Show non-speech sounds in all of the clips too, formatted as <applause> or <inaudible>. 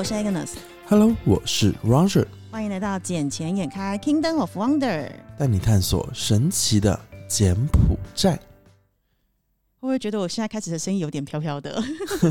我是 Agnes。Hello，我是 Roger，欢迎来到《捡钱眼开 Kingdom of Wonder》。带你探索神奇的柬埔寨。会不会觉得我现在开始的声音有点飘飘的？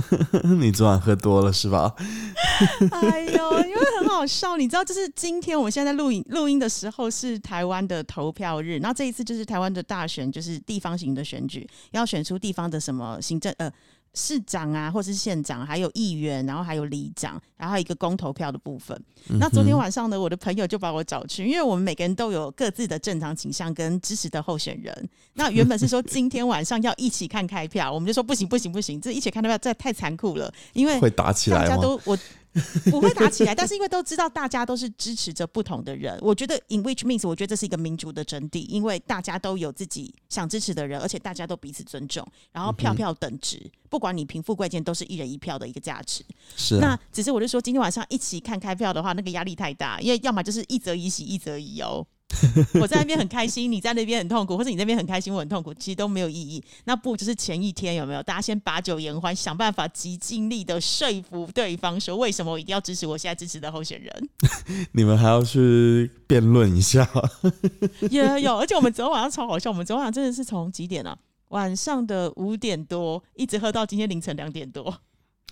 <laughs> 你昨晚喝多了是吧？<laughs> 哎呦，因为很好笑，你知道，就是今天我们现在在录音录音的时候是台湾的投票日，然后这一次就是台湾的大选，就是地方型的选举，要选出地方的什么行政呃。市长啊，或是县长，还有议员，然后还有里长，然后一个公投票的部分。那昨天晚上呢，我的朋友就把我找去，因为我们每个人都有各自的正常倾向跟支持的候选人。那原本是说今天晚上要一起看开票，我们就说不行不行不行，这一起看开票这太残酷了，因为会打起来？大家都我 <laughs> 不会打起来，但是因为都知道大家都是支持着不同的人，我觉得 in which means 我觉得这是一个民族的真谛，因为大家都有自己想支持的人，而且大家都彼此尊重，然后票票等值，不管你贫富贵贱，都是一人一票的一个价值。是、啊，那只是我就说今天晚上一起看开票的话，那个压力太大，因为要么就是一则以喜，一则以忧。<laughs> 我在那边很开心，你在那边很痛苦，或者你那边很开心，我很痛苦，其实都没有意义。那不就是前一天有没有？大家先把酒言欢，想办法极尽力的说服对方，说为什么我一定要支持我现在支持的候选人。<laughs> 你们还要去辩论一下？<laughs> 也有，而且我们昨天晚上超好笑，我们昨天晚上真的是从几点啊？晚上的五点多一直喝到今天凌晨两点多，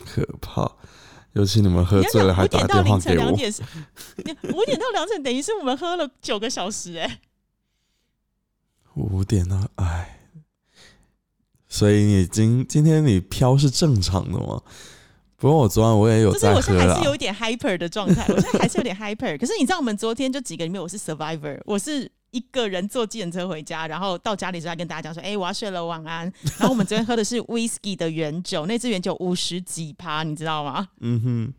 可怕。尤其你们喝醉了还打电话给我，五点到两点等于是我们喝了九个小时哎、欸。五点呢，哎，所以你今今天你飘是正常的吗？不过我昨晚我也有在喝就是我现在还是有一点 hyper 的状态，我现在还是有点 hyper。可是你知道，我们昨天就几个里面，我是 survivor，我是一个人坐计程车回家，然后到家里时候还跟大家讲说：“哎、欸，我要睡了，晚安。”然后我们昨天喝的是 whisky 的原酒，那支原酒五十几趴，你知道吗？嗯哼，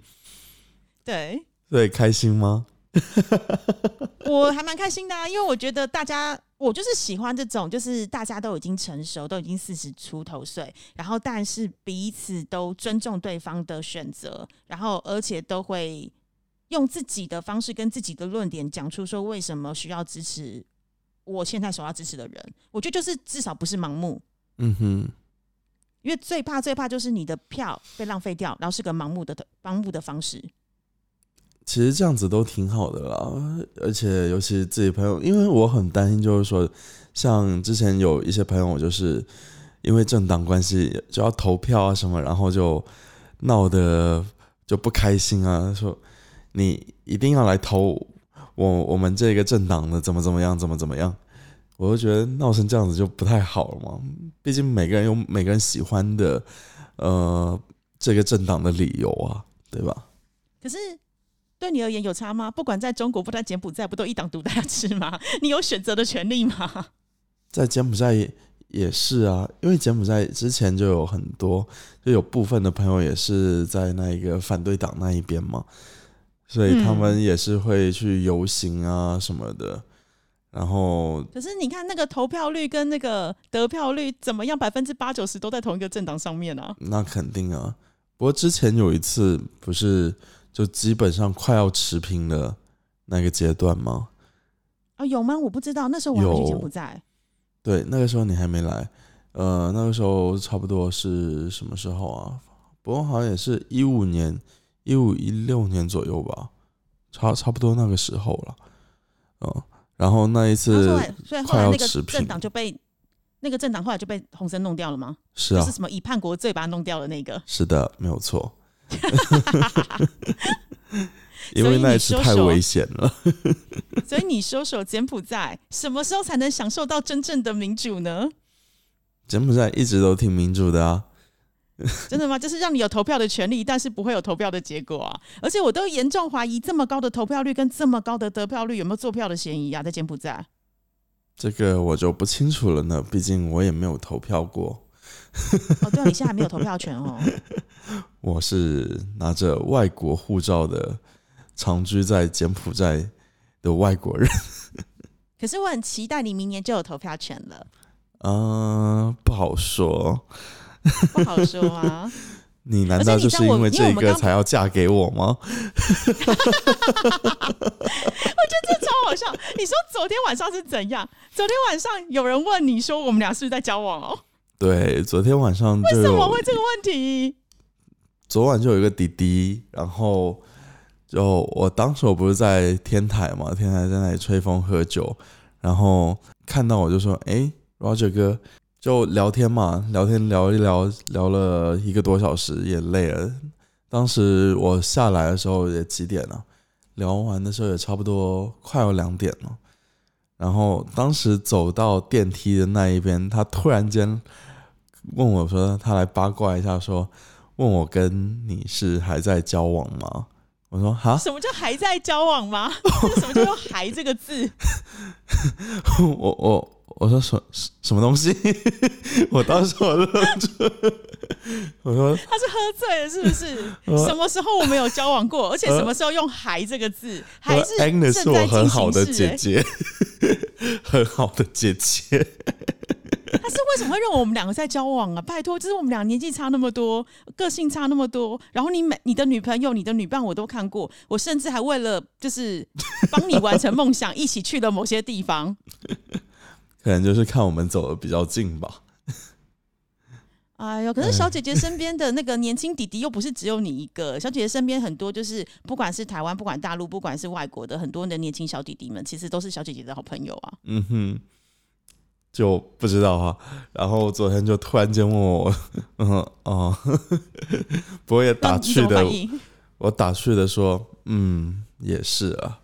对，所以开心吗？<laughs> 我还蛮开心的啊，因为我觉得大家，我就是喜欢这种，就是大家都已经成熟，都已经四十出头岁，然后但是彼此都尊重对方的选择，然后而且都会用自己的方式跟自己的论点讲出说为什么需要支持我现在所要支持的人。我觉得就是至少不是盲目，嗯哼，因为最怕最怕就是你的票被浪费掉，然后是个盲目的盲目的方式。其实这样子都挺好的啦，而且尤其自己朋友，因为我很担心，就是说，像之前有一些朋友，就是因为政党关系就要投票啊什么，然后就闹得就不开心啊，说你一定要来投我我们这个政党的，怎么怎么样，怎么怎么样，我就觉得闹成这样子就不太好了嘛。毕竟每个人有每个人喜欢的呃这个政党的理由啊，对吧？可是。对你而言有差吗？不管在中国，不在柬埔寨，不都一党独大制吗？<laughs> 你有选择的权利吗？在柬埔寨也也是啊，因为柬埔寨之前就有很多，就有部分的朋友也是在那一个反对党那一边嘛，所以他们也是会去游行啊什么的。然后，可是你看那个投票率跟那个得票率怎么样？百分之八九十都在同一个政党上面啊。那肯定啊。不过之前有一次不是。就基本上快要持平的那个阶段吗？啊，有吗？我不知道，那时候我还去柬埔寨。对，那个时候你还没来。呃，那个时候差不多是什么时候啊？不过好像也是一五年、一五一六年左右吧，差差不多那个时候了。嗯，然后那一次，所以后来那个政党就被那个政党后来就被洪森弄掉了吗？是啊，是什么以叛国罪把他弄掉的那个？是的，没有错。<laughs> <laughs> 因为那一次太危险了，所以你说说 <laughs> 柬埔寨什么时候才能享受到真正的民主呢？柬埔寨一直都挺民主的啊，<laughs> 真的吗？就是让你有投票的权利，但是不会有投票的结果啊！而且我都严重怀疑，这么高的投票率跟这么高的得票率有没有做票的嫌疑啊？在柬埔寨，这个我就不清楚了呢，毕竟我也没有投票过。哦，对、啊，你现在还没有投票权哦。<laughs> 我是拿着外国护照的，长居在柬埔寨的外国人。可是我很期待你明年就有投票权了。嗯、呃，不好说。<laughs> 不好说啊？<laughs> 你难道就是因为这个才要嫁给我吗？我觉得这超好笑。你说昨天晚上是怎样？昨天晚上有人问你说我们俩是不是在交往哦？对，昨天晚上为什么会这个问题？昨晚就有一个弟弟，然后就我当时我不是在天台嘛，天台在那里吹风喝酒，然后看到我就说：“哎，Roger 哥，就聊天嘛，聊天聊一聊，聊了一个多小时，也累了。当时我下来的时候也几点了？聊完的时候也差不多快要两点了。然后当时走到电梯的那一边，他突然间问我说：“他来八卦一下，说。”问我跟你是还在交往吗？我说哈，什么叫还在交往吗？<laughs> 什么叫用“还”这个字？<laughs> 我我我说什什么东西？<laughs> 我当时我愣住，<laughs> 我说他是喝醉了是不是？<laughs> 什么时候我们有交往过？而且什么时候用“还”这个字？还是 Agnes 是我很好的姐姐，很好的姐姐。他是为什么会认为我们两个在交往啊？拜托，就是我们俩年纪差那么多，个性差那么多，然后你每你的女朋友、你的女伴我都看过，我甚至还为了就是帮你完成梦想，一起去了某些地方。可能就是看我们走的比较近吧。哎呦，可是小姐姐身边的那个年轻弟弟又不是只有你一个，小姐姐身边很多就是不管是台湾、不管大陆、不管是外国的很多的年轻小弟弟们，其实都是小姐姐的好朋友啊。嗯哼。就不知道哈，然后昨天就突然间问我，嗯 <laughs> 哦，不过也打趣的，<laughs> 我打趣的说，嗯，也是啊，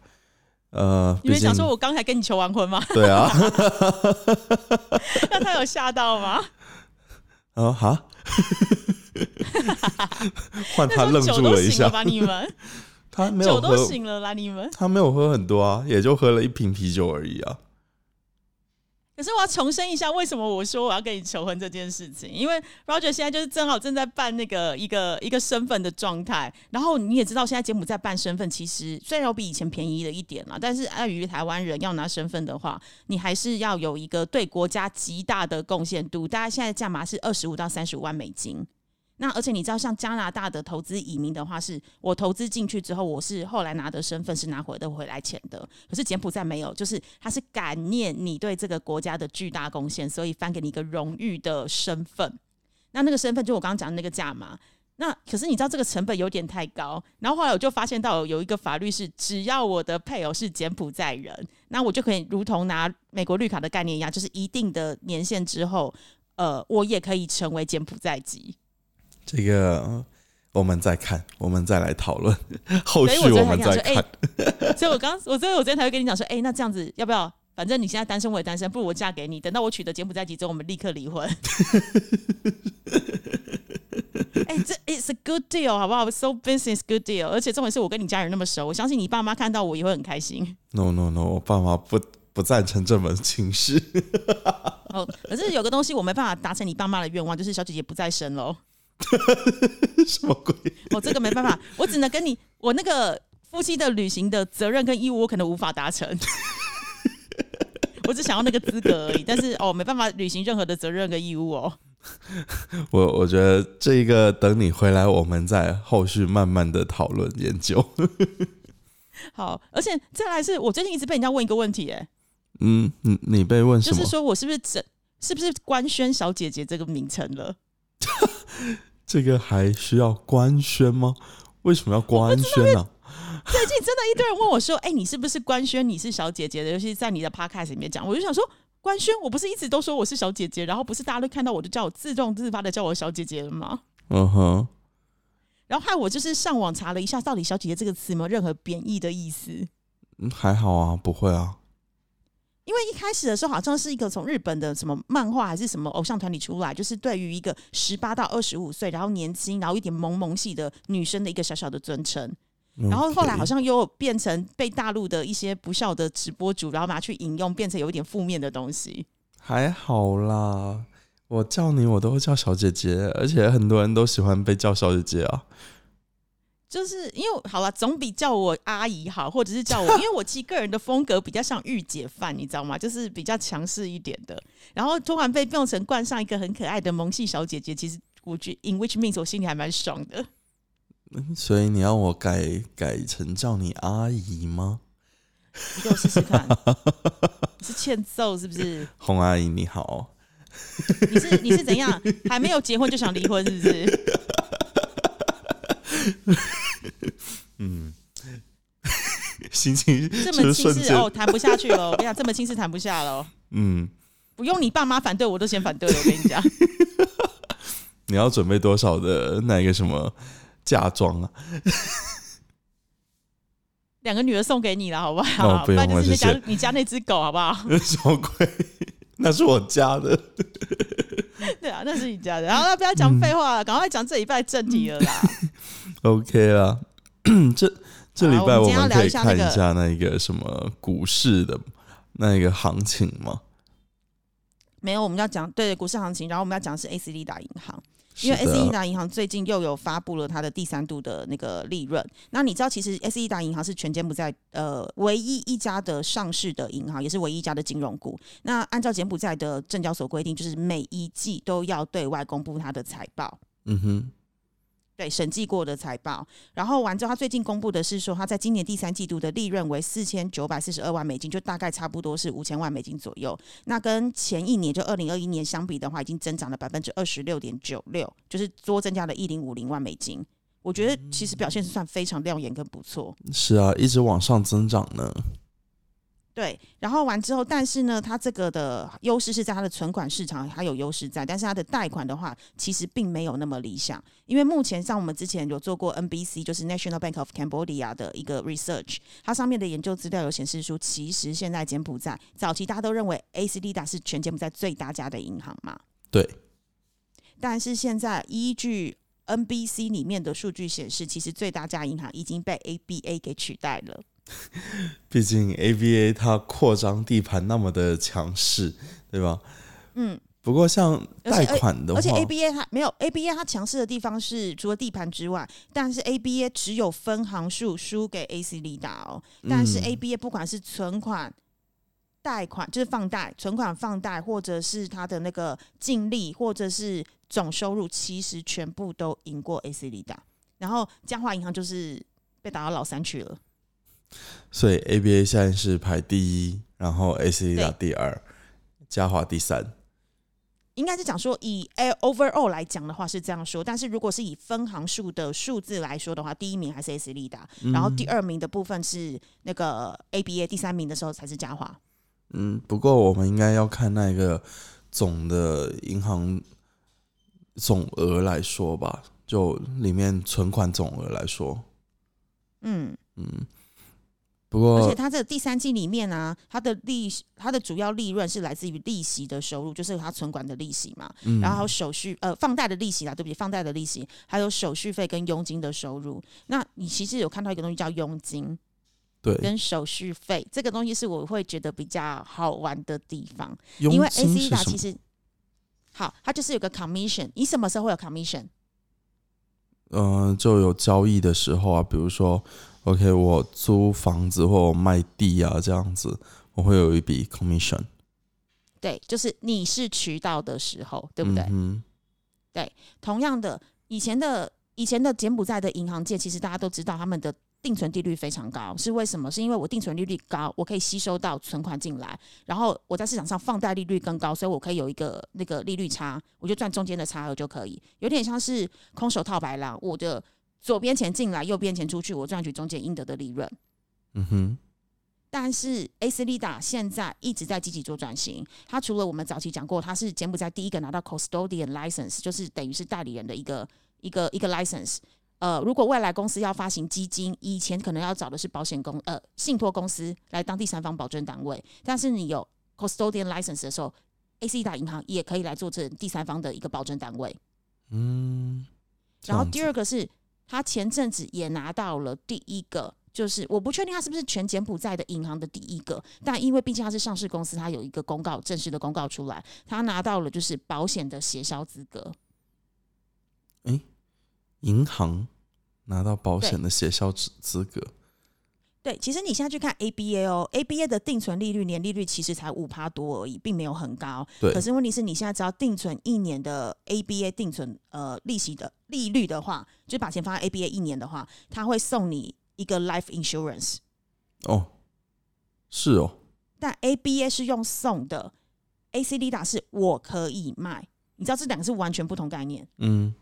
呃，你们想说我刚才跟你求完婚吗？<laughs> 对啊，<laughs> 那他有吓到吗？啊 <laughs> 哈，换他愣住了一下吧，你们，他没有喝醒了啦，你们，他没有喝很多啊，也就喝了一瓶啤酒而已啊。可是我要重申一下，为什么我说我要跟你求婚这件事情？因为 Roger 现在就是正好正在办那个一个一个身份的状态，然后你也知道，现在柬埔寨办身份其实虽然有比以前便宜了一点啦，但是碍于台湾人要拿身份的话，你还是要有一个对国家极大的贡献度。大家现在价码是二十五到三十五万美金。那而且你知道，像加拿大的投资移民的话，是我投资进去之后，我是后来拿的身份是拿回的回来钱的。可是柬埔寨没有，就是他是感念你对这个国家的巨大贡献，所以颁给你一个荣誉的身份。那那个身份就我刚刚讲的那个价嘛。那可是你知道这个成本有点太高。然后后来我就发现到有一个法律是，只要我的配偶是柬埔寨人，那我就可以如同拿美国绿卡的概念一样，就是一定的年限之后，呃，我也可以成为柬埔寨籍。这个我们再看，我们再来讨论 <laughs> 后续，<laughs> 我们再看。所以，我刚我所以我昨天才会跟你讲说，哎，那这样子要不要？反正你现在单身，我也单身，不如我嫁给你。等到我娶得柬埔寨籍之后，我们立刻离婚。<laughs> 哎，这 it's a good deal，好不好？So business good deal。而且重点是我跟你家人那么熟，我相信你爸妈看到我也会很开心。No no no，我爸妈不不赞成这门亲事。哦，可是有个东西我没办法达成你爸妈的愿望，就是小姐姐不再生喽。<laughs> 什么鬼？我这个没办法，我只能跟你，我那个夫妻的旅行的责任跟义务，我可能无法达成。<laughs> 我只想要那个资格而已，但是哦，没办法履行任何的责任跟义务哦。我我觉得这一个等你回来，我们再后续慢慢的讨论研究。<laughs> 好，而且再来是我最近一直被人家问一个问题，哎，嗯，你你被问什么？就是说我是不是整是不是官宣小姐姐这个名称了？<laughs> 这个还需要官宣吗？为什么要官宣呢？最近真的一堆人问我说：“哎，你是不是官宣你是小姐姐的？”尤其是在你的 podcast 里面讲，我就想说，官宣我不是一直都说我是小姐姐，然后不是大家都看到我就叫我自动自发的叫我小姐姐了吗？嗯哼。然后害我就是上网查了一下，到底“小姐姐”这个词有没有任何贬义的意思？嗯，还好啊，不会啊。因为一开始的时候，好像是一个从日本的什么漫画还是什么偶像团体出来，就是对于一个十八到二十五岁，然后年轻，然后一点萌萌系的女生的一个小小的尊称。然后后来好像又变成被大陆的一些不孝的直播主，然后拿去引用，变成有一点负面的东西。还好啦，我叫你我都会叫小姐姐，而且很多人都喜欢被叫小姐姐啊。就是因为好了，总比叫我阿姨好，或者是叫我，因为我其实个人的风格比较像御姐范，你知道吗？就是比较强势一点的。然后突然被变成冠上一个很可爱的萌系小姐姐，其实我觉得 in which means 我心里还蛮爽的。所以你要我改改成叫你阿姨吗？你给我试试看，是欠揍是不是？洪阿姨你好，你是你是怎样？还没有结婚就想离婚是不是？<laughs> <laughs> 嗯，<laughs> 心情这么轻视哦，谈不下去了。我跟你讲，这么轻视谈不下了。<laughs> 嗯，不用你爸妈反对，我都先反对了。我跟你讲，你要准备多少的那一个什么嫁妆啊？两个女儿送给你了，好不好？哦不用然就是你了谢谢家你家那只狗，好不好？什么鬼？那是我家的。对啊，那是你家的。然后那不要讲废话了，赶快讲这一拜正题了啦。OK 啦，<clears throat> 这这礼拜我们可以聊一下那个看一下那个什么股市的那一个行情吗？没有，我们要讲对股市行情，然后我们要讲的是 AC 利达银行。因为是 S 的 E 达银行最近又有发布了它的第三度的那个利润。那你知道，其实 S E 达银行是全柬埔寨呃唯一一家的上市的银行，也是唯一一家的金融股。那按照柬埔寨的证交所规定，就是每一季都要对外公布它的财报。嗯哼，对审计过的财报，然后完之后，他最近公布的是说，他在今年第三季度的利润为四千九百四十二万美金，就大概差不多是五千万美金左右。那跟前一年就二零二一年相比的话，已经增长了百分之二十六点九六，就是多增加了一零五零万美金。我觉得其实表现是算非常亮眼跟不错。是啊，一直往上增长呢。对，然后完之后，但是呢，它这个的优势是在它的存款市场它有优势在，但是它的贷款的话，其实并没有那么理想。因为目前像我们之前有做过 NBC，就是 National Bank of Cambodia 的一个 research，它上面的研究资料有显示出，其实现在柬埔寨早期大家都认为 ACDA 是全柬埔寨最大家的银行嘛，对，但是现在依据 NBC 里面的数据显示，其实最大家银行已经被 ABA 给取代了。<laughs> 毕竟 ABA 它扩张地盘那么的强势，对吧？嗯，不过像贷款的话，而且 ABA 它没有 ABA 它强势的地方是除了地盘之外，但是 ABA 只有分行数输给 AC 利达哦。但是嗯 ABA 不管是存款、贷款，就是放贷、存款、放贷，或者是他的那个净利，或者是总收入，其实全部都赢过 AC 利达。然后江华银行就是被打到老三去了。所以 ABA 现在是排第一，然后 AC 打第二，嘉华第三。应该是讲说以 overall 来讲的话是这样说，但是如果是以分行数的数字来说的话，第一名还是 AC 利达，然后第二名的部分是那个 ABA，第三名的时候才是嘉华。嗯，不过我们应该要看那个总的银行总额来说吧，就里面存款总额来说，嗯，嗯，不过而且它这第三季里面啊，它的利它的主要利润是来自于利息的收入，就是它存款的利息嘛，嗯。然后还有手续呃放贷的利息啦，对不起，放贷的利息，还有手续费跟佣金的收入。那你其实有看到一个东西叫佣金对，跟手续费，这个东西是我会觉得比较好玩的地方。因为 AC？达其实好，它就是有个 commission，你什么时候会有 commission？嗯、就有交易的时候啊，比如说，OK，我租房子或我卖地啊，这样子，我会有一笔 commission，对，就是你是渠道的时候，对不对？嗯对同样的，以前的以前的柬埔寨的银行界，其实大家都知道他们的定存利率非常高，是为什么？是因为我定存利率高，我可以吸收到存款进来，然后我在市场上放贷利率更高，所以我可以有一个那个利率差，我就赚中间的差额就可以，有点像是空手套白狼，我的左边钱进来，右边钱出去，我赚取中间应得的利润。嗯哼，但是 AC Lida 现在一直在积极做转型。它除了我们早期讲过，它是柬埔寨第一个拿到 custodian license，就是等于是代理人的一个一个一个 license。呃，如果未来公司要发行基金，以前可能要找的是保险公呃信托公司来当第三方保证单位，但是你有 custodian license 的时候，AC Lida 银行也可以来做这第三方的一个保证单位。嗯，然后第二个是，他前阵子也拿到了第一个，就是我不确定他是不是全柬埔寨的银行的第一个，但因为毕竟他是上市公司，他有一个公告正式的公告出来，他拿到了就是保险的协销资格。银行拿到保险的协销资资格，对，其实你现在去看 ABA 哦，ABA 的定存利率年利率其实才五趴多而已，并没有很高。对可是问题是你现在只要定存一年的 ABA 定存呃利息的利率的话，就把钱放在 ABA 一年的话，他会送你一个 life insurance。哦，是哦，但 ABA 是用送的，AC Lida 是我可以卖，你知道这两个是完全不同概念。嗯，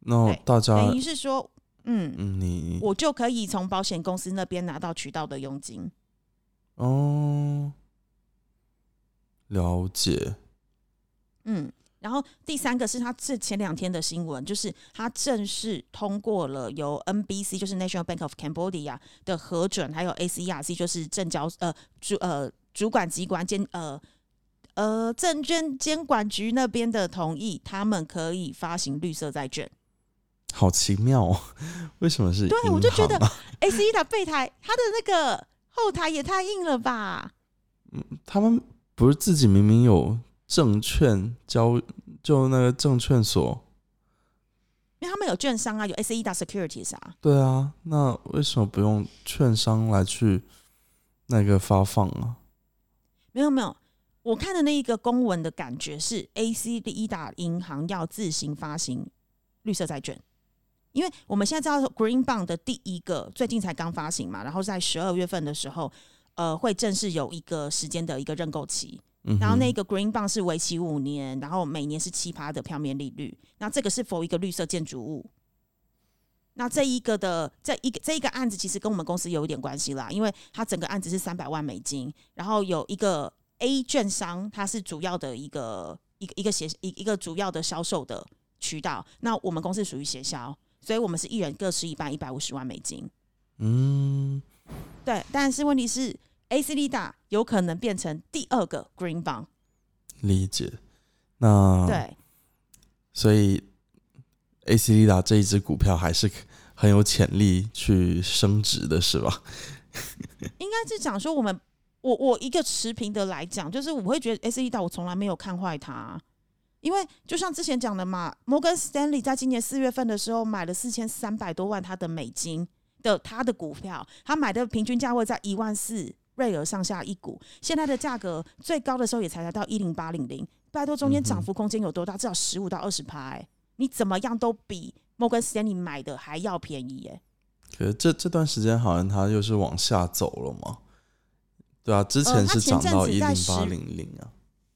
那大家等于是说，嗯，嗯，你我就可以从保险公司那边拿到渠道的佣金。哦，了解，嗯，然后第三个是他这前两天的新闻，就是他正式通过了由 NBC 就是 National Bank of Cambodia 的核准，还有 ACRC 就是证交呃主呃主管机关监呃呃证券监管局那边的同意，他们可以发行绿色债券。好奇妙哦，<laughs> 为什么是？对我就觉得 ACE 的备胎，他的那个后台也太硬了吧？嗯他们不是自己明明有证券交，就那个证券所，因为他们有券商啊，有 ACE 的 Securities 啊。对啊，那为什么不用券商来去那个发放啊？没有没有，我看的那一个公文的感觉是 AC 第一大银行要自行发行绿色债券，因为我们现在知道 Green Bond 的第一个最近才刚发行嘛，然后在十二月份的时候，呃，会正式有一个时间的一个认购期，嗯，然后那个 Green Bond 是为期五年，然后每年是七趴的票面利率，那这个是否一个绿色建筑物？那这一个的这一个这一个案子其实跟我们公司有一点关系啦，因为它整个案子是三百万美金，然后有一个 A 券商，它是主要的一个一个一个协一一个主要的销售的渠道。那我们公司属于协销，所以我们是一人各持一半，一百五十万美金。嗯，对，但是问题是 AC 利达有可能变成第二个 Green Bond。理解。那对，所以 AC 利达这一只股票还是很有潜力去升值的，是吧？<laughs> 应该是讲说我们，我我一个持平的来讲，就是我会觉得 S E 道我从来没有看坏它，因为就像之前讲的嘛，摩根斯丹利在今年四月份的时候买了四千三百多万他的美金的他的股票，他买的平均价位在一万四瑞尔上下一股，现在的价格最高的时候也才来到一零八零零，拜托中间涨幅空间有多大？至少十五到二十趴，哎，你怎么样都比摩根斯丹利买的还要便宜，哎。可是这这段时间好像它又是往下走了嘛？对啊，之前是涨到一零八零零啊。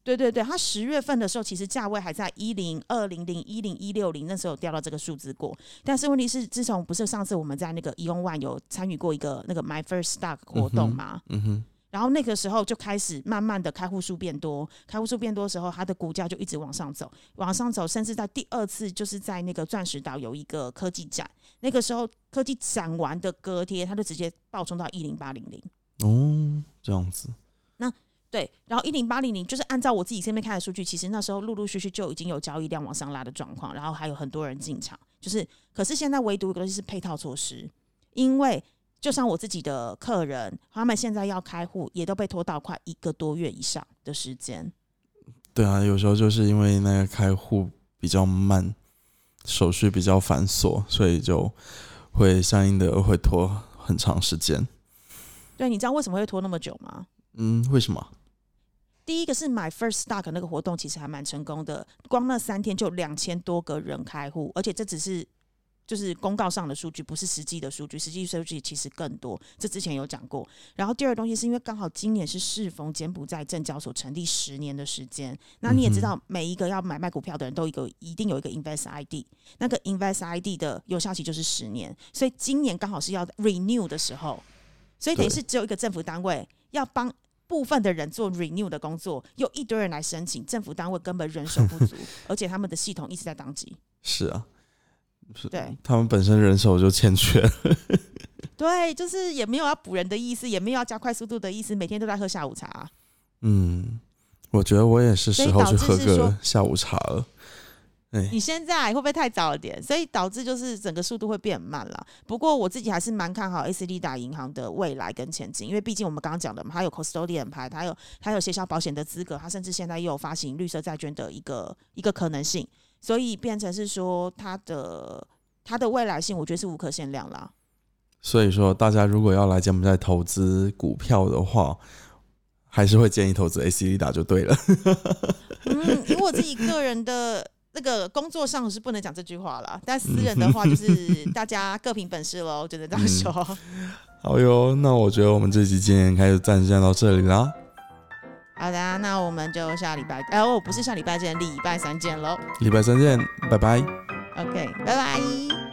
对对对，它十月份的时候，其实价位还在一零二零零、一零一六零，那时候掉到这个数字过。但是问题是，自从不是上次我们在那个 e o n One 有参与过一个那个 My First Stock 活动嘛，嗯哼，然后那个时候就开始慢慢的开户数变多，开户数变多的时候，它的股价就一直往上走，往上走，甚至在第二次就是在那个钻石岛有一个科技展，那个时候科技展完的隔天，它就直接暴冲到一零八零零。哦，这样子，对，然后一零八零零就是按照我自己这边看的数据，其实那时候陆陆续续就已经有交易量往上拉的状况，然后还有很多人进场，就是可是现在唯独一个就是配套措施，因为就像我自己的客人，他们现在要开户也都被拖到快一个多月以上的时间。对啊，有时候就是因为那个开户比较慢，手续比较繁琐，所以就会相应的会拖很长时间。对，你知道为什么会拖那么久吗？嗯，为什么？第一个是 My First Stock 那个活动其实还蛮成功的，光那三天就两千多个人开户，而且这只是就是公告上的数据，不是实际的数据，实际数据其实更多。这之前有讲过。然后第二个东西是因为刚好今年是适逢柬埔寨证交所成立十年的时间，那你也知道，每一个要买卖股票的人都有一个一定有一个 Invest ID，那个 Invest ID 的有效期就是十年，所以今年刚好是要 renew 的时候，所以等于是只有一个政府单位要帮。部分的人做 renew 的工作，又一堆人来申请，政府单位根本人手 <laughs> 不足，而且他们的系统一直在宕机。是啊，是对他们本身人手就欠缺。<laughs> 对，就是也没有要补人的意思，也没有要加快速度的意思，每天都在喝下午茶。嗯，我觉得我也是时候去喝个下午茶了。哎，你现在会不会太早了点？所以导致就是整个速度会变慢了。不过我自己还是蛮看好 AC 利达银行的未来跟前景，因为毕竟我们刚刚讲的嘛，它有 custodian 牌，它有它有协销保险的资格，它甚至现在又有发行绿色债券的一个一个可能性，所以变成是说它的它的未来性，我觉得是无可限量啦。所以说大家如果要来柬埔寨投资股票的话，还是会建议投资 AC 利达就对了。<laughs> 嗯，以我自己个人的那个工作上是不能讲这句话啦，但私人的话 <laughs> 就是大家各凭本事喽，只能这样说。<laughs> 好哟，那我觉得我们这期今天开始暂时到这里啦。好的，那我们就下礼拜，呃，我，不是下礼拜见，礼拜三见喽。礼拜三见，拜拜。OK，拜拜。